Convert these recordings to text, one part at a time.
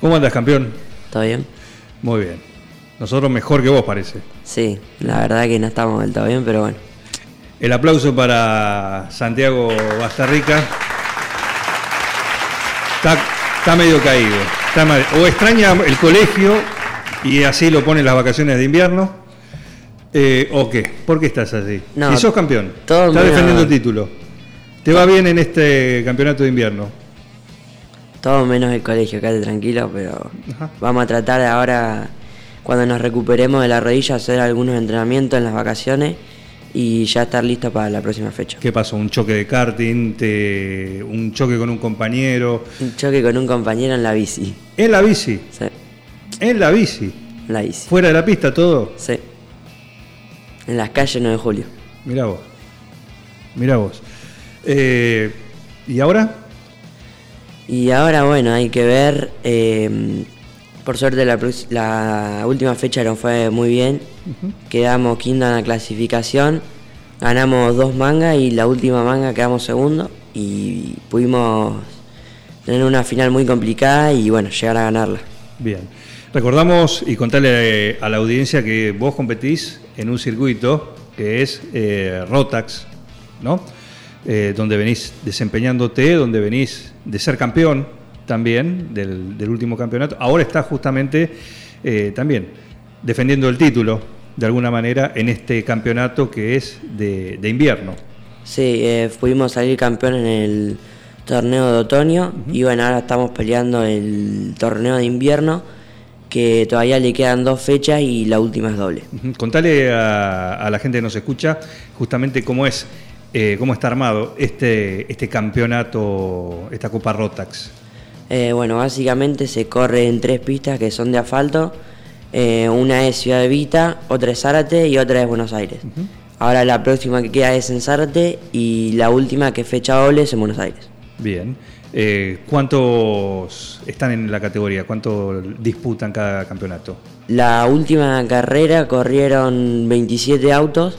¿Cómo andas, campeón? ¿Todo bien? Muy bien. Nosotros mejor que vos, parece. Sí, la verdad que no estamos del todo bien, pero bueno. El aplauso para Santiago Bastarrica. Está, está medio caído. Está mal- o extraña el colegio y así lo pone las vacaciones de invierno. eh, ¿O qué? ¿Por qué estás así? No, si sos campeón, estás defendiendo el título. ¿Te va bien en este campeonato de invierno? Todo menos el colegio, quédate tranquilo, pero Ajá. vamos a tratar de ahora, cuando nos recuperemos de la rodilla, hacer algunos entrenamientos en las vacaciones y ya estar listo para la próxima fecha. ¿Qué pasó? ¿Un choque de karting? Te- ¿Un choque con un compañero? Un choque con un compañero en la bici. ¿En la bici? Sí, ¿En la bici? en la bici. ¿Fuera de la pista todo? Sí. En las calles 9 de julio. Mirá vos. Mirá vos. Eh, ¿Y ahora? Y ahora, bueno, hay que ver. eh, por suerte, la, la última fecha nos fue muy bien. Quedamos quinta en la clasificación. Ganamos dos mangas y la última manga quedamos segundo. Y pudimos tener una final muy complicada y, bueno, llegar a ganarla. Bien. Recordamos y contarle eh, a la audiencia que vos competís en un circuito que es eh, Rotax, ¿no? Eh, donde venís desempeñándote, donde venís de ser campeón también del, del último campeonato. Ahora estás justamente eh, también defendiendo el título de alguna manera en este campeonato que es de, de invierno. Sí, eh, pudimos salir campeón en el torneo de otoño y bueno, ahora estamos peleando el torneo de invierno que todavía le quedan dos fechas y la última es doble. Contale a, a la gente que nos escucha justamente cómo es, eh, cómo está armado este, este campeonato, esta Copa Rotax. Eh, bueno, básicamente se corre en tres pistas que son de asfalto. Eh, una es Ciudad de Vita, otra es Zárate y otra es Buenos Aires. Ahora la próxima que queda es en Zárate y la última que es fecha doble es en Buenos Aires. Bien. Eh, ¿Cuántos están en la categoría? ¿Cuánto disputan cada campeonato? La última carrera corrieron 27 autos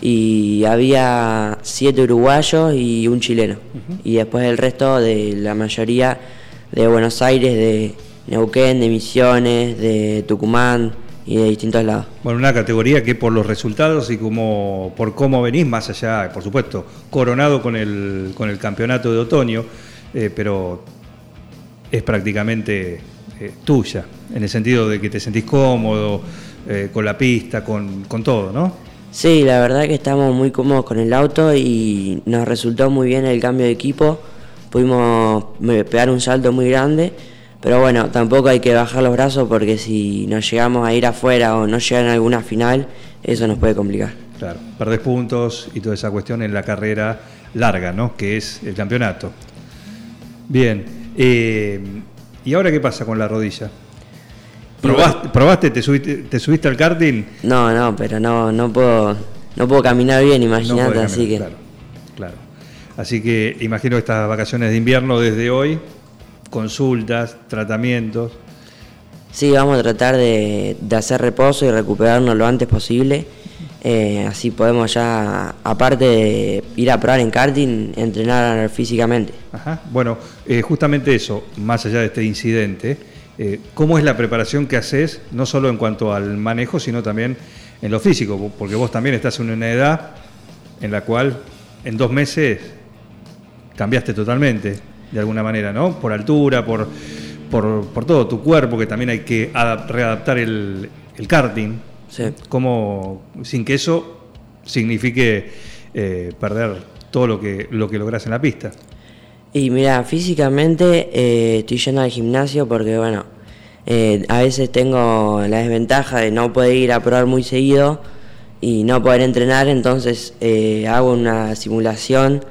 y había 7 uruguayos y un chileno. Y después el resto de la mayoría de Buenos Aires, de Neuquén, de Misiones, de Tucumán y de distintos lados. Bueno, una categoría que por los resultados y como por cómo venís, más allá, por supuesto, coronado con el, con el campeonato de otoño, eh, pero es prácticamente eh, tuya, en el sentido de que te sentís cómodo eh, con la pista, con, con todo, ¿no? Sí, la verdad que estamos muy cómodos con el auto y nos resultó muy bien el cambio de equipo. Pudimos pegar un salto muy grande, pero bueno, tampoco hay que bajar los brazos porque si nos llegamos a ir afuera o no llegan a alguna final, eso nos puede complicar. Claro, perdés puntos y toda esa cuestión en la carrera larga, ¿no? Que es el campeonato. Bien. eh, ¿Y ahora qué pasa con la rodilla? ¿Probaste, probaste te, subiste, te subiste al karting? No, no, pero no, no puedo, no puedo caminar bien, imagínate, así que Claro, claro. Así que imagino estas vacaciones de invierno desde hoy, consultas, tratamientos. sí, vamos a tratar de, de hacer reposo y recuperarnos lo antes posible. Eh, así podemos ya, aparte de ir a probar en karting, entrenar físicamente. Ajá. Bueno, eh, justamente eso, más allá de este incidente, eh, ¿cómo es la preparación que haces, no solo en cuanto al manejo, sino también en lo físico? Porque vos también estás en una edad en la cual en dos meses cambiaste totalmente, de alguna manera, ¿no? Por altura, por, por, por todo tu cuerpo, que también hay que adap- readaptar el, el karting, Sí. como sin que eso signifique eh, perder todo lo que, lo que lográs en la pista. Y mira, físicamente eh, estoy yendo al gimnasio porque, bueno, eh, a veces tengo la desventaja de no poder ir a probar muy seguido y no poder entrenar, entonces eh, hago una simulación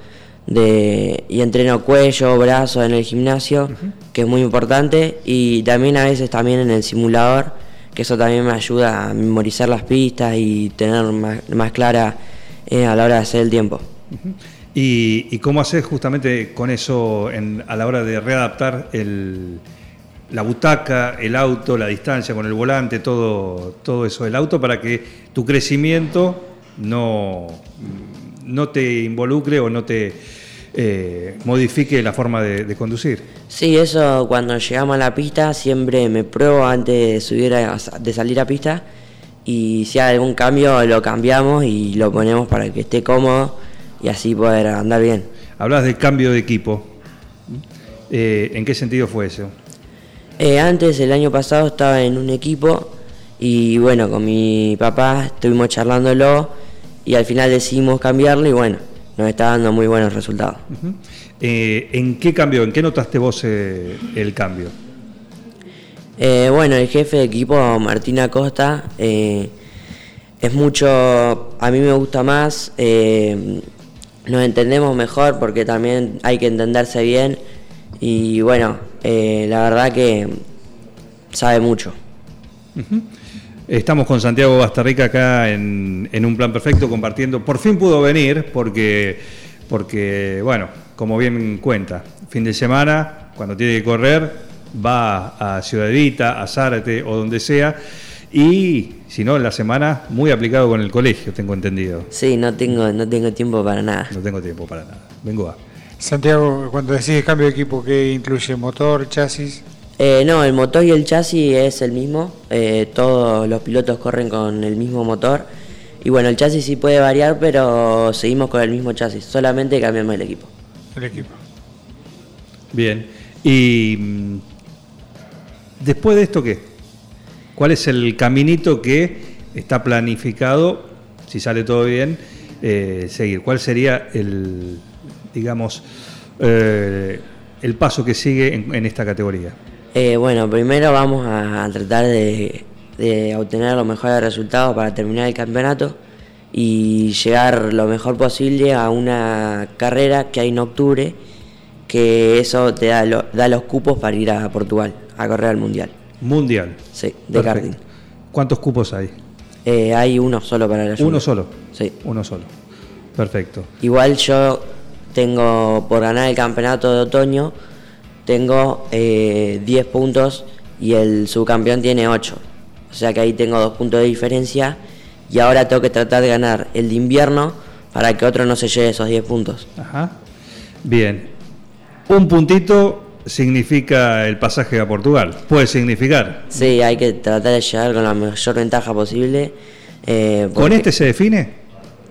de, y entreno cuello, brazos en el gimnasio, que es muy importante, y también a veces también en el simulador, que eso también me ayuda a memorizar las pistas y tener más, más clara eh, a la hora de hacer el tiempo. ¿Y, y cómo haces justamente con eso en- a la hora de readaptar el, la butaca, el auto, la distancia con el volante, todo, todo eso del auto para que tu crecimiento no, no te involucre o no te eh, modifique la forma de, de conducir? Sí, eso cuando llegamos a la pista siempre me pruebo antes de subir a- de salir a pista y si hay algún cambio lo cambiamos y lo ponemos para que esté cómodo y así poder andar bien. Hablas de cambio de equipo. Eh, ¿En qué sentido fue eso? Eh, antes, el año pasado, estaba en un equipo y bueno, con mi papá estuvimos charlándolo y al final decidimos cambiarlo y bueno, nos está dando muy buenos resultados. Eh, ¿En qué cambió? ¿En qué notaste vos el cambio? Bueno, el jefe de equipo, Martín Acosta, es mucho, a mí me gusta más, nos entendemos mejor porque también hay que entenderse bien y bueno, eh, la verdad que sabe mucho. Estamos con Santiago Bastarrica acá en, en un plan perfecto compartiendo. Por fin pudo venir porque, porque, bueno, como bien cuenta, fin de semana, cuando tiene que correr, va a Ciudad Evita, a Zárate o donde sea. Y si no, en la semana, muy aplicado con el colegio, tengo entendido. Sí, no tengo, no tengo tiempo para nada. No tengo tiempo para nada. Vengo a. Santiago, cuando decís cambio de equipo, ¿qué incluye? ¿Motor, chasis? Eh, no, el motor y el chasis es el mismo. eh, todos los pilotos corren con el mismo motor. Y bueno, el chasis sí puede variar, pero seguimos con el mismo chasis. Solamente cambiamos el equipo. El equipo. Bien. Y mm, después de esto, ¿qué? ¿Cuál es el caminito que está planificado, si sale todo bien, eh, seguir? ¿Cuál sería el, digamos, eh, el paso que sigue en, esta categoría? Eh, bueno, primero vamos a, tratar de, obtener los mejores resultados para terminar el campeonato y llegar lo mejor posible a una carrera que hay en octubre, que eso te da los cupos para ir a Portugal, a correr al Mundial. Mundial. Sí, de karting. ¿Cuántos cupos hay? Eh, hay uno solo para la Uno lluvia. solo. Sí. Uno solo. Perfecto. Igual yo tengo, por ganar el campeonato de otoño, tengo eh, 10 puntos y el subcampeón tiene 8. O sea que ahí tengo dos puntos de diferencia y ahora tengo que tratar de ganar el de invierno para que otro no se lleve esos 10 puntos. Ajá. Bien. Un puntito significa el pasaje a Portugal. Puede significar. Sí, hay que tratar de llegar con la mayor ventaja posible. eh, ¿Con este se define?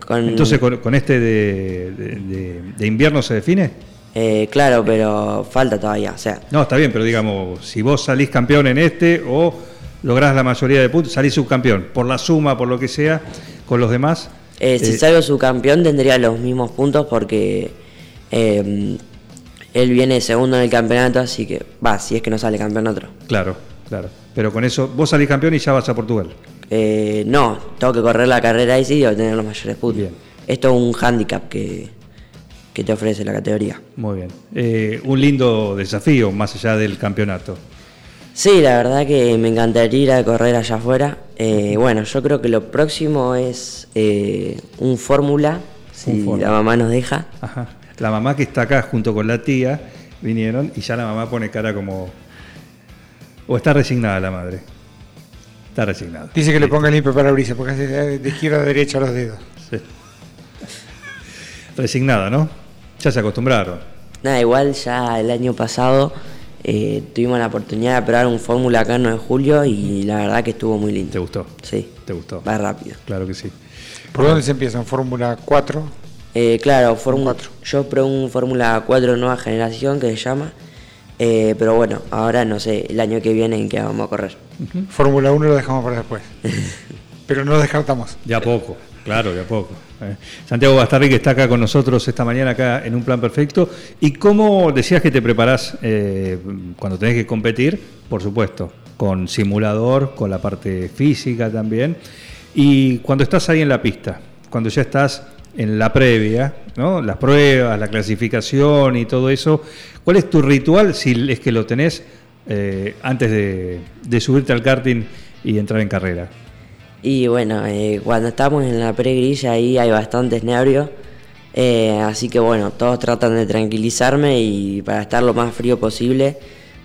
con- Entonces, con, con este de, de- de- de invierno se define? eh, claro, pero falta todavía. O sea, No, está bien, pero digamos, si vos salís campeón en este o lográs la mayoría de puntos, salís subcampeón, por la suma, por lo que sea, con los demás. Eh, si salgo subcampeón tendría los mismos puntos porque él viene segundo en el campeonato, así que va, si es que no sale campeón otro. Claro, claro. Pero con eso, vos salís campeón y ya vas a Portugal. Eh, no, tengo que correr la carrera ahí sí y obtener los mayores puntos. Bien. Esto es un handicap que, que te ofrece la categoría. Muy bien. Eh, un lindo desafío más allá del campeonato. Sí, la verdad que me encantaría ir a correr allá afuera. Eh, bueno, yo creo que lo próximo es eh, un fórmula, si Un la mamá nos deja. Ajá. La mamá que está acá junto con la tía vinieron y ya la mamá pone cara como. O está resignada la madre. Está resignada. Dice que le ponga limpio para brisa, porque hace de izquierda a derecha los dedos. Sí. Resignada, ¿no? Ya se acostumbraron. Nada, igual ya el año pasado eh, tuvimos la oportunidad de probar un fórmula acá en 9 de julio y la verdad que estuvo muy lindo. ¿Te gustó? Sí, ¿Te gustó? va rápido. Claro que sí. ¿Por dónde se empieza? ¿En Fórmula 4? Eh, claro, Fórmula- cuatro. yo probé un Fórmula 4 nueva generación que se llama, eh, pero bueno, ahora no sé, el año que viene en qué vamos a correr. Fórmula 1 lo dejamos para después. Pero no lo descartamos. De a poco, claro, de a poco. eh. Santiago Bastarri que está acá con nosotros esta mañana acá en un plan perfecto. ¿Y cómo decías que te preparás eh, cuando tenés que competir? Por supuesto, con simulador, con la parte física también. Y cuando estás ahí en la pista, cuando ya estás en la previa, ¿no? Las pruebas, la clasificación y todo eso. ¿Cuál es tu ritual, si es que lo tenés, eh, antes de, subirte al karting y entrar en carrera? Y bueno, eh, cuando estamos en la pregrilla ahí hay bastantes nervios. eh, así que bueno, todos tratan de tranquilizarme y para estar lo más frío posible,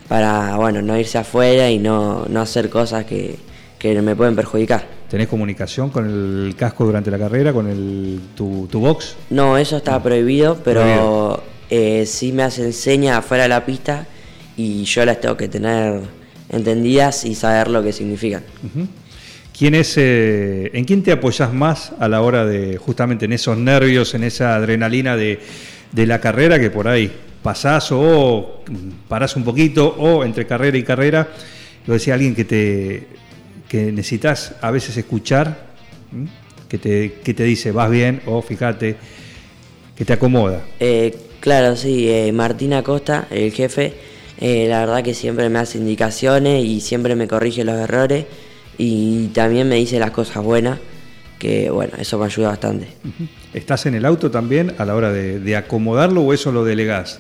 para bueno, no irse afuera y no, no hacer cosas que, que me pueden perjudicar. ¿Tenés comunicación con el casco durante la carrera, con el, tu, tu box? No, eso está prohibido, pero Prohibido. eh, sí me hacen señas afuera de la pista y yo las tengo que tener entendidas y saber lo que significan. ¿Quién es, eh, ¿En quién te apoyas más a la hora de, justamente en esos nervios, en esa adrenalina de, de la carrera que por ahí pasás o mm, parás un poquito o entre carrera y carrera? Lo decía alguien que te que necesitas a veces escuchar, ¿m? que te, que te dice vas bien o fíjate, que te acomoda. Eh, claro, sí, eh, Martín Acosta, el jefe, eh, la verdad que siempre me hace indicaciones y siempre me corrige los errores y también me dice las cosas buenas, que bueno, eso me ayuda bastante. ¿Estás en el auto también a la hora de, de acomodarlo o eso lo delegás?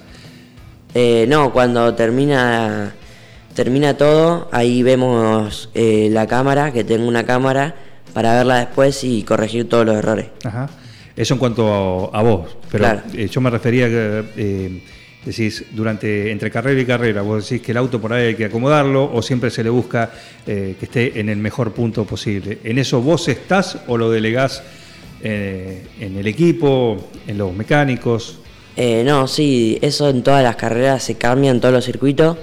Eh, no, cuando termina, termina todo, ahí vemos eh, la cámara, que tengo una cámara para verla después y corregir todos los errores. Ajá. Eso en cuanto a, a vos, pero Claro. eh, yo me refería que eh, decís durante entre carrera y carrera, vos decís que el auto por ahí hay que acomodarlo o siempre se le busca eh, que esté en el mejor punto posible. ¿En eso vos estás o lo delegás en el equipo, en los mecánicos? Eh, no, sí, eso en todas las carreras se cambia en todos los circuitos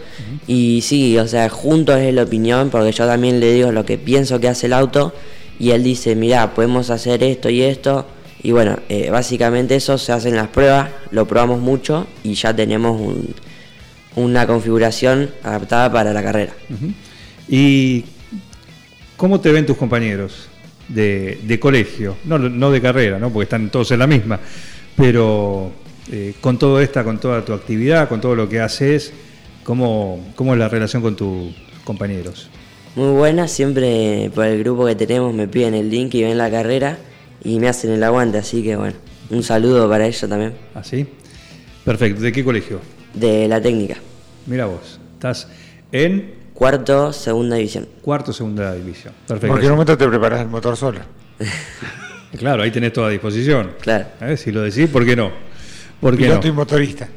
y sí, o sea, juntos es la opinión porque yo también le digo lo que pienso que hace el auto y él dice, mirá, podemos hacer esto y esto y bueno, eh, básicamente eso se hacen las pruebas, lo probamos mucho y ya tenemos un- una configuración adaptada para la carrera. ¿Y cómo te ven tus compañeros de, de colegio? No, no de carrera, ¿no? porque están todos en la misma, pero eh, con todo esta, con toda tu actividad, con todo lo que haces, ¿cómo, cómo es la relación con tus compañeros? Muy buena, siempre por el grupo que tenemos me piden el link y ven la carrera y me hacen el aguante, así que bueno, un saludo para ellos también, ¿Así? Perfecto. ¿De qué colegio? de la técnica. Mira vos, estás en Cuarto, segunda división. cuarto segunda división. En Perfecto. cualquier momento te preparas el motor solo. Claro, ahí tenés toda a disposición. Claro. ¿Eh? Si lo decís, ¿por qué no? ¿Por qué no? Piloto y motorista.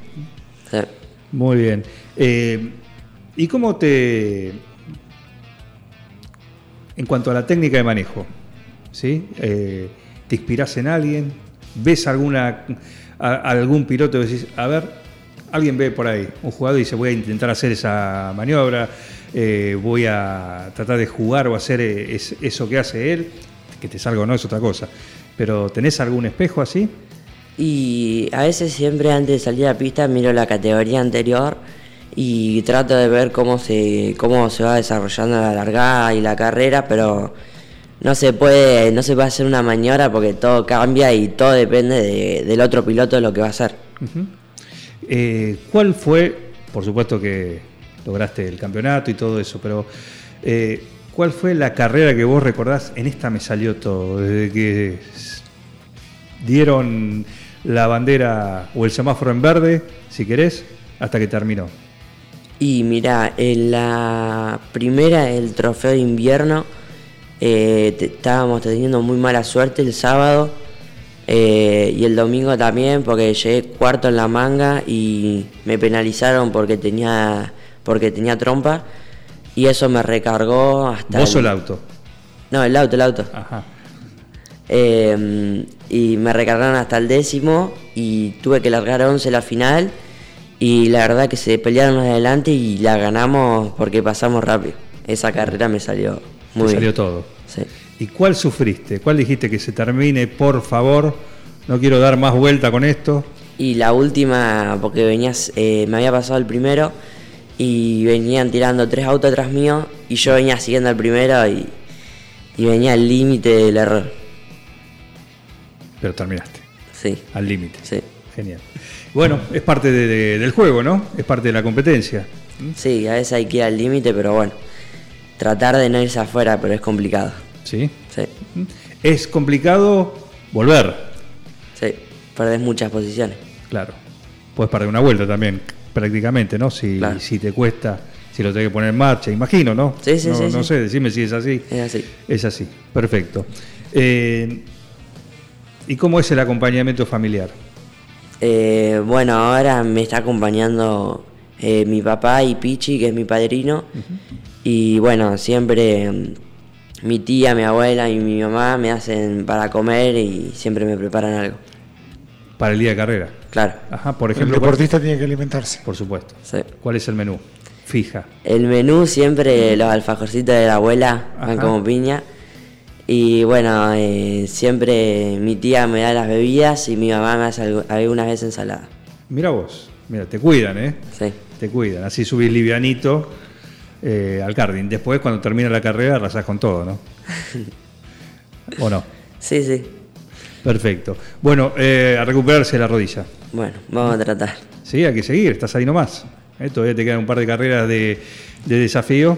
Muy bien. Eh, ¿Y cómo te... En cuanto a la técnica de manejo, ¿sí? Eh, ¿te inspirás en alguien? ¿Ves alguna, a- algún piloto y decís, a ver, alguien ve por ahí, un jugador y dice, voy a intentar hacer esa maniobra, eh, voy a tratar de jugar o hacer es- eso que hace él, que te salga o no es otra cosa. Pero ¿tenés algún espejo así? Y a veces siempre antes de salir a la pista miro la categoría anterior y trato de ver cómo se, cómo se va desarrollando la largada y la carrera, pero no se puede, no se puede hacer una maniobra porque todo cambia y todo depende de- del otro piloto lo que va a hacer. Eh, ¿Cuál fue, por supuesto que lograste el campeonato y todo eso, pero eh, cuál fue la carrera que vos recordás? En esta me salió todo, desde que dieron la bandera o el semáforo en verde, si querés, hasta que terminó. Y mira, en la primera, el trofeo de invierno, eh, te- estábamos teniendo muy mala suerte el sábado eh, y el domingo también porque llegué cuarto en la manga y me penalizaron porque tenía, porque tenía trompa y eso me recargó hasta... ¿Vos o el auto? No, el auto, el auto. Ajá. Eh, y me recargaron hasta el décimo y tuve que largar 11 la final y la verdad que se pelearon adelante y la ganamos porque pasamos rápido. Esa carrera me salió muy bien. salió todo. Sí. ¿Y cuál sufriste? ¿Cuál dijiste que se termine, por favor? No quiero dar más vuelta con esto. Y la última, porque venías, eh, me había pasado el primero y venían tirando tres autos atrás mío y yo venía siguiendo al primero y, y venía al límite del error. Pero terminaste, Sí, al límite. sí. Genial. Bueno, es parte de- de- del juego, ¿no? Es parte de la competencia. Sí, a veces hay que ir al límite, pero bueno, tratar de no irse afuera, pero es complicado. ¿Sí? Sí, Es complicado volver. sí. perdés muchas posiciones. Claro. Puedes perder una vuelta también, prácticamente, ¿no? Si, Claro. si te cuesta, si lo tenés que poner en marcha, imagino, ¿no? Sí, sí, no, sí, No sí. sé, decime si es así. Es así. Es así, perfecto. Eh, ¿Y cómo es el acompañamiento familiar? Eh, bueno, ahora me está acompañando eh, mi papá y Pichi, que es mi padrino. Y bueno, siempre mm, mi tía, mi abuela y mi mamá me hacen para comer y siempre me preparan algo. Para el día de carrera. Claro. Ajá, por El ejemplo. deportista tiene que alimentarse. Por supuesto. sí. ¿Cuál es el menú? Fija. El menú siempre los alfajorcitos de la abuela van Ajá. como piña. Y bueno, eh, siempre mi tía me da las bebidas y mi mamá me hace algu- algunas veces ensalada. Mira vos, mira, te cuidan, ¿eh? Sí. Te cuidan. Así subís livianito eh, al karting. Después, cuando termina la carrera, arrasás con todo, ¿no? ¿O no? Sí, sí. Perfecto. Bueno, eh, a recuperarse la rodilla. Bueno, vamos a tratar. Sí, hay que seguir, estás ahí nomás. ¿Eh? Todavía te quedan un par de carreras de, de desafío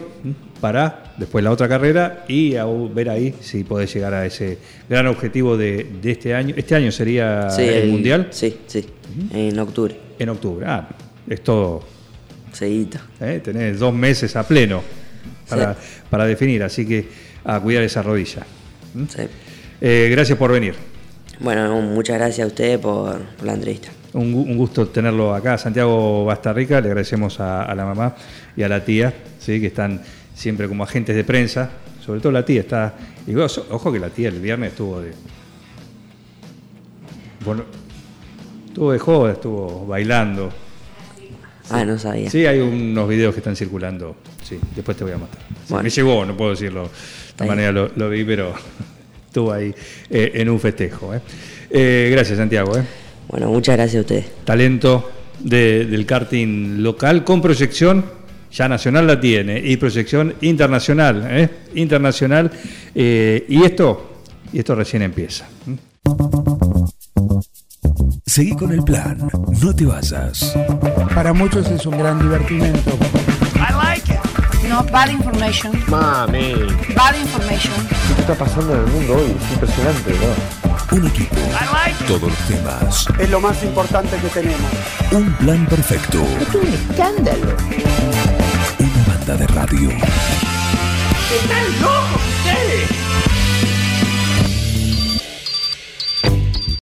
para después la otra carrera y a ver ahí si podés llegar a ese gran objetivo de, de este año. ¿Este año sería Sí, el, Mundial? Sí, sí. En octubre. En octubre. Ah, es todo. Seguidito. ¿eh? Tenés dos meses a pleno para, para definir, así que a cuidar esa rodilla. Sí. Eh, gracias por venir. Bueno, muchas gracias a ustedes por, por la entrevista. Un, gu- un gusto tenerlo acá, Santiago Bastarrica. Le agradecemos a, a la mamá y a la tía, ¿sí? que están siempre como agentes de prensa. Sobre todo la tía está. Y ojo, ojo que la tía el viernes estuvo de. Bueno, estuvo de joda, estuvo bailando. Ah, no sabía. Sí, hay unos videos que están circulando. Sí, después te voy a matar. Sí, Bueno. Me llegó, no puedo decirlo de esta manera, lo, lo vi, pero estuvo ahí eh, en un festejo. ¿eh? Eh, gracias, Santiago. Bueno, muchas gracias a ustedes. talento de- del karting local con proyección, ya nacional la tiene, y proyección internacional, ¿eh? internacional, eh, y esto, y esto recién empieza. Seguí con el plan. No te vayas. Para muchos es un gran divertimento. I like it. No bad information. Mami, Bad information. ¿qué está pasando en el mundo hoy? Es impresionante, ¿no? Un equipo. I like it. Todos los temas. Es lo más importante que tenemos. Un plan perfecto. Es un escándalo. Una banda de radio. ¡Están locos ustedes!